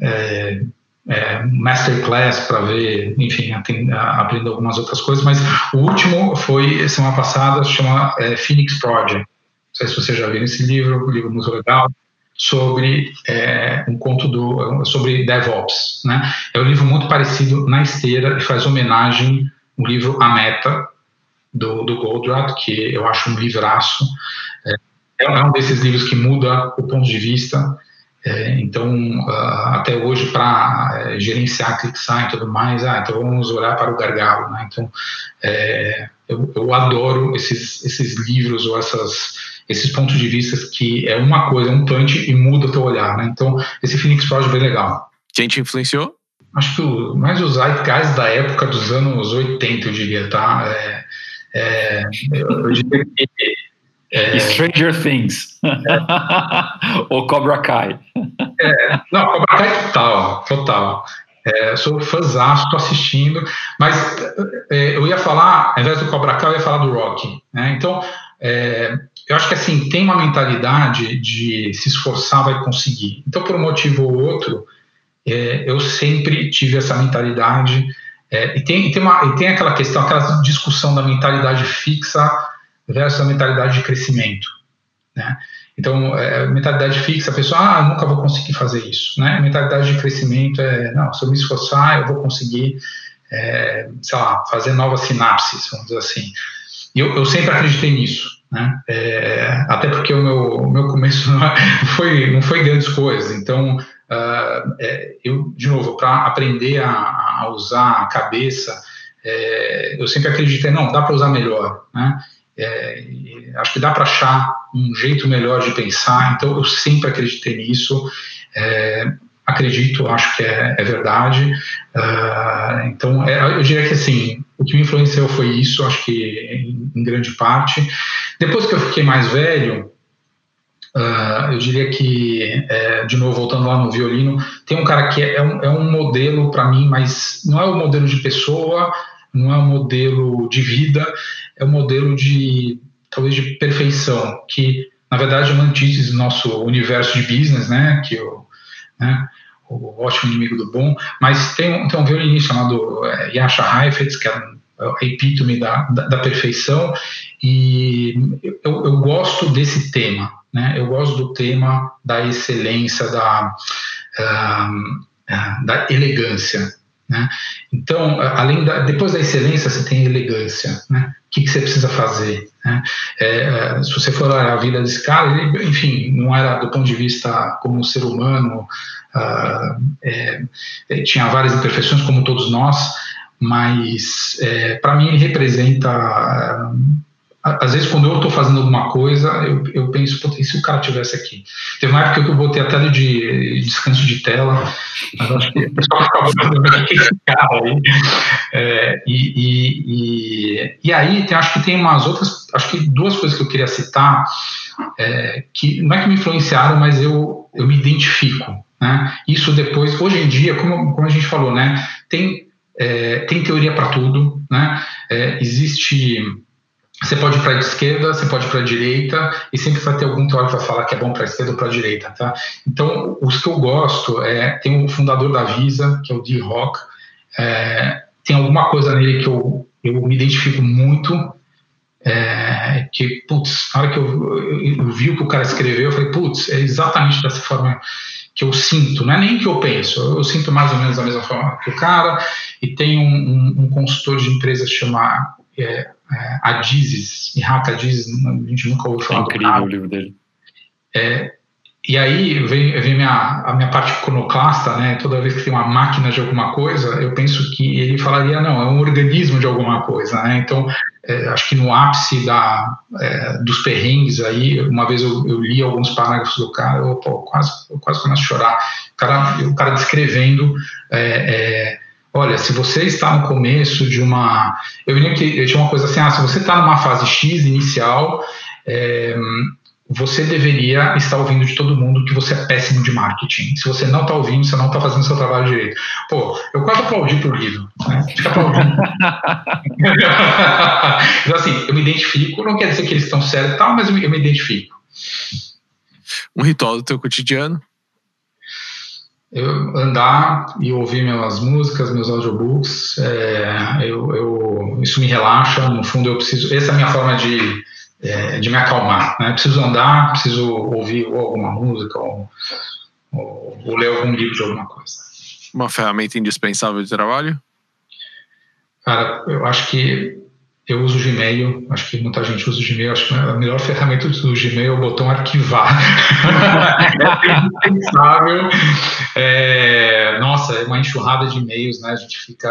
É, é, masterclass para ver, enfim, aprender algumas outras coisas, mas o último foi semana passada, chama é, Phoenix Project. Não sei se você já viu esse livro, um livro muito legal, sobre é, um conto do, sobre DevOps. Né? É um livro muito parecido na esteira e faz homenagem ao livro A Meta, do, do Goldratt, que eu acho um livraço. É, é um desses livros que muda o ponto de vista é, então, uh, até hoje, para é, gerenciar ClickSign e tudo mais, ah, então vamos olhar para o gargalo. Né? Então, é, eu, eu, adoro esses, esses livros ou essas, esses pontos de vista que é uma coisa, um punch e muda o teu olhar. Né? Então, esse Phoenix Project é bem legal. Quem te influenciou? Acho que o, mais os zeitgeist da época dos anos 80, eu diria, tá? É, é, eu, eu diria que é... Stranger Things. É. *laughs* Ou Cobra Kai. É, não, Cobra Kai total, total. É, sou fãzão, estou assistindo, mas é, eu ia falar, ao invés do Cobra Kai, eu ia falar do Rock. Né? Então, é, eu acho que assim, tem uma mentalidade de se esforçar, vai conseguir. Então, por um motivo ou outro, é, eu sempre tive essa mentalidade. E, tem, e, tem uma, e tem aquela questão, aquela discussão da mentalidade fixa versus a mentalidade de crescimento. Né? Então, é, mentalidade fixa, a pessoa, ah, nunca vou conseguir fazer isso. Né? Mentalidade de crescimento é, não, se eu me esforçar, eu vou conseguir, é, sei lá, fazer novas sinapses, vamos dizer assim. E eu, eu sempre acreditei nisso. Né? É, até porque o meu, meu começo *laughs* não foi, não foi grandes coisas. Então, uh, é, eu, de novo, para aprender a, a, usar a cabeça, é, eu sempre acreditei, não, dá para usar melhor. Né? É, acho que dá para achar um jeito melhor de pensar, então eu sempre acreditei nisso. É, acredito, acho que é, é verdade. Uh, então, é, eu diria que assim, o que me influenciou foi isso, acho que em, em grande parte. Depois que eu fiquei mais velho, uh, eu diria que, é, de novo, voltando lá no violino, tem um cara que é, um, é um modelo para mim, mas não é o um modelo de pessoa, não é um modelo de vida, é um modelo de talvez de perfeição, que na verdade é uma antítese do nosso universo de business, né, que o, né, o ótimo inimigo do bom, mas tem, tem um violinista chamado é, Yasha Heifetz, que é a epítome da, da, da perfeição, e eu, eu, gosto desse tema, né, eu gosto do tema da excelência, da, uh, da elegância, né? Então, além da, depois da excelência, você tem elegância. Né? O que, que você precisa fazer? Né? É, é se você for olhar a vida desse cara, ele, enfim, não era do ponto de vista como um ser humano, uh, é, tinha várias imperfeições, como todos nós, mas é, para mim ele representa às vezes, quando eu estou fazendo alguma coisa, eu, eu penso, e se o cara tivesse aqui? Teve uma época que eu botei a tela de, descanso de tela, mas acho que o pessoal ficava vendo esse cara aí. É, e, e, e, e, aí, tem, acho que tem umas outras, acho que duas coisas que eu queria citar, é, que não é que me influenciaram, mas eu, eu me identifico. Né? Isso depois, hoje em dia, como, como a gente falou, né, tem, é, tem teoria para tudo, né? É, existe você pode ir para a esquerda, você pode ir para a direita, e sempre vai ter algum teórico que vai falar que é bom para a esquerda ou para a direita, tá? Então, os que eu gosto é tem o fundador da Visa, que é o D. Rock, é, tem alguma coisa nele que eu, eu me identifico muito, é, que, putz, na hora que eu, eu, eu, vi o que o cara escreveu, eu falei, putz, é exatamente dessa forma que eu sinto, não é nem que eu penso, eu sinto mais ou menos da mesma forma que o cara, e tem um, um, um consultor de empresas chamado é, é, Adizes, Ihaka Adizes, a gente nunca ouviu falar é incrível o livro dele. É, e aí vem, vem minha, a minha parte iconoclasta, né? Toda vez que tem uma máquina de alguma coisa, eu penso que ele falaria, não, é um organismo de alguma coisa, né? Então, é, acho que no ápice da, é, dos perrengues aí, uma vez eu, eu, li alguns parágrafos do cara, eu, pô, quase, eu quase começo a chorar. O cara, o cara descrevendo, é, é olha, se você está no começo de uma... Eu lembro que eu tinha uma coisa assim, ah, se você está numa fase X inicial, é, você deveria estar ouvindo de todo mundo que você é péssimo de marketing. Se você não está ouvindo, você não está fazendo seu trabalho direito. Pô, eu quase aplaudi pro livro. Né? Fica aplaudindo. *laughs* então, assim, eu me identifico, não quer dizer que eles estão certos e tal, mas eu me, eu me identifico. Um ritual do teu cotidiano? Eu andar e ouvir minhas músicas, meus audiobooks, é, eu, eu, isso me relaxa. No fundo, eu preciso. Essa é a minha forma de é, de me acalmar. Né? Preciso andar, preciso ouvir ou alguma música ou, ou, ou, ler algum livro de alguma coisa. Uma ferramenta indispensável de trabalho? Cara, eu acho que eu uso o Gmail, acho que muita gente usa o Gmail, acho que a melhor ferramenta do Gmail é o botão arquivar. *laughs* é indispensável. É, nossa, é uma enxurrada de e-mails, né? A gente fica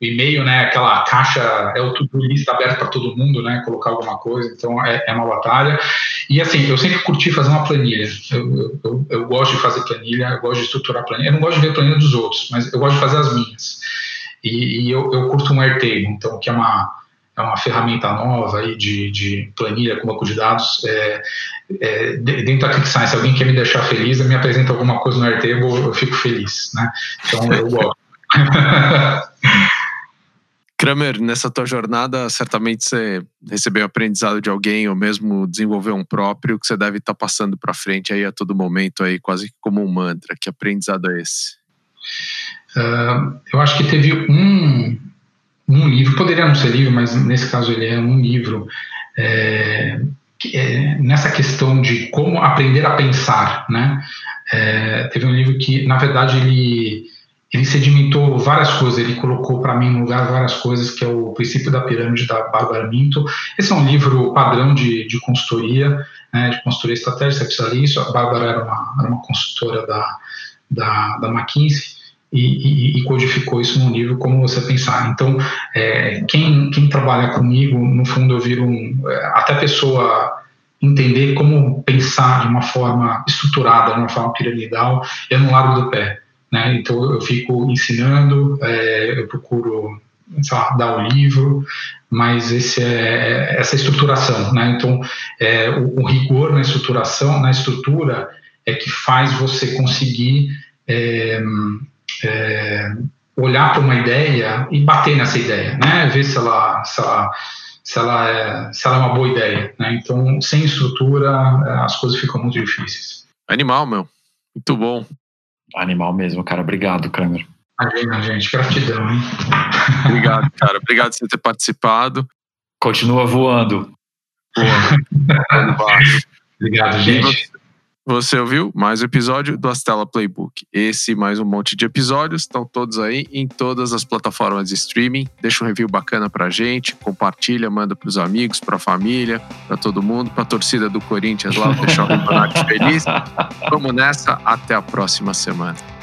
o e-mail, né, aquela caixa, é o tudo lista aberto para todo mundo, né, colocar alguma coisa, então é, é, uma batalha. E assim, eu sempre curti fazer uma planilha. Eu, eu, eu, gosto de fazer planilha, eu gosto de estruturar planilha. Eu não gosto de ver planilha dos outros, mas eu gosto de fazer as minhas. E, e eu, eu curto um Airtable, então, que é uma, é uma ferramenta nova aí de, de planilha com banco de dados. É, é, dentro da ClickScience, se alguém quer me deixar feliz, me apresenta alguma coisa no Airtable, eu fico feliz, né? Então, eu gosto. *laughs* Kramer, nessa tua jornada, certamente você recebeu aprendizado de alguém ou mesmo desenvolveu um próprio que você deve estar passando para frente aí a todo momento aí, quase como um mantra. Que aprendizado é esse? Uh, eu acho que teve um, um livro, poderia não ser livro, mas nesse caso ele é um livro é, que é nessa questão de como aprender a pensar, né? É, teve um livro que, na verdade, ele ele sedimentou várias coisas, ele colocou para mim no lugar várias coisas, que é o Princípio da Pirâmide da Bárbara Minto. Esse é um livro padrão de, de consultoria, né, de consultoria estratégica, você precisa ler isso. A Bárbara era uma, era uma consultora da, da, da McKinsey. E, e, codificou isso num livro como você pensar. Então, é, quem, quem trabalha comigo, no fundo, eu viro um, é, até a pessoa entender como pensar de uma forma estruturada, de uma forma piramidal, eu não largo do pé. Né? Então eu fico ensinando, é, eu procuro lá, dar o livro, mas esse é, essa estruturação. Né? Então é, o, o, rigor na estruturação, na estrutura, é que faz você conseguir é, é olhar para uma ideia e bater nessa ideia, né? ver se ela, se ela se ela é, se ela é uma boa ideia. Né? Então, sem estrutura, as coisas ficam muito difíceis. Animal, meu. Muito bom. Animal mesmo, cara. Obrigado, Câmara. Imagina, gente. Gratidão, hein? Obrigado, cara. Obrigado por você ter participado. Continua voando. Boa. *laughs* Obrigado, gente. Você ouviu mais um episódio do Astela Playbook. Esse mais um monte de episódios estão todos aí em todas as plataformas de streaming. Deixa um review bacana pra gente, compartilha, manda pros amigos, pra família, pra todo mundo, pra torcida do Corinthians lá, deixar o Renato feliz. *laughs* Vamos nessa, até a próxima semana.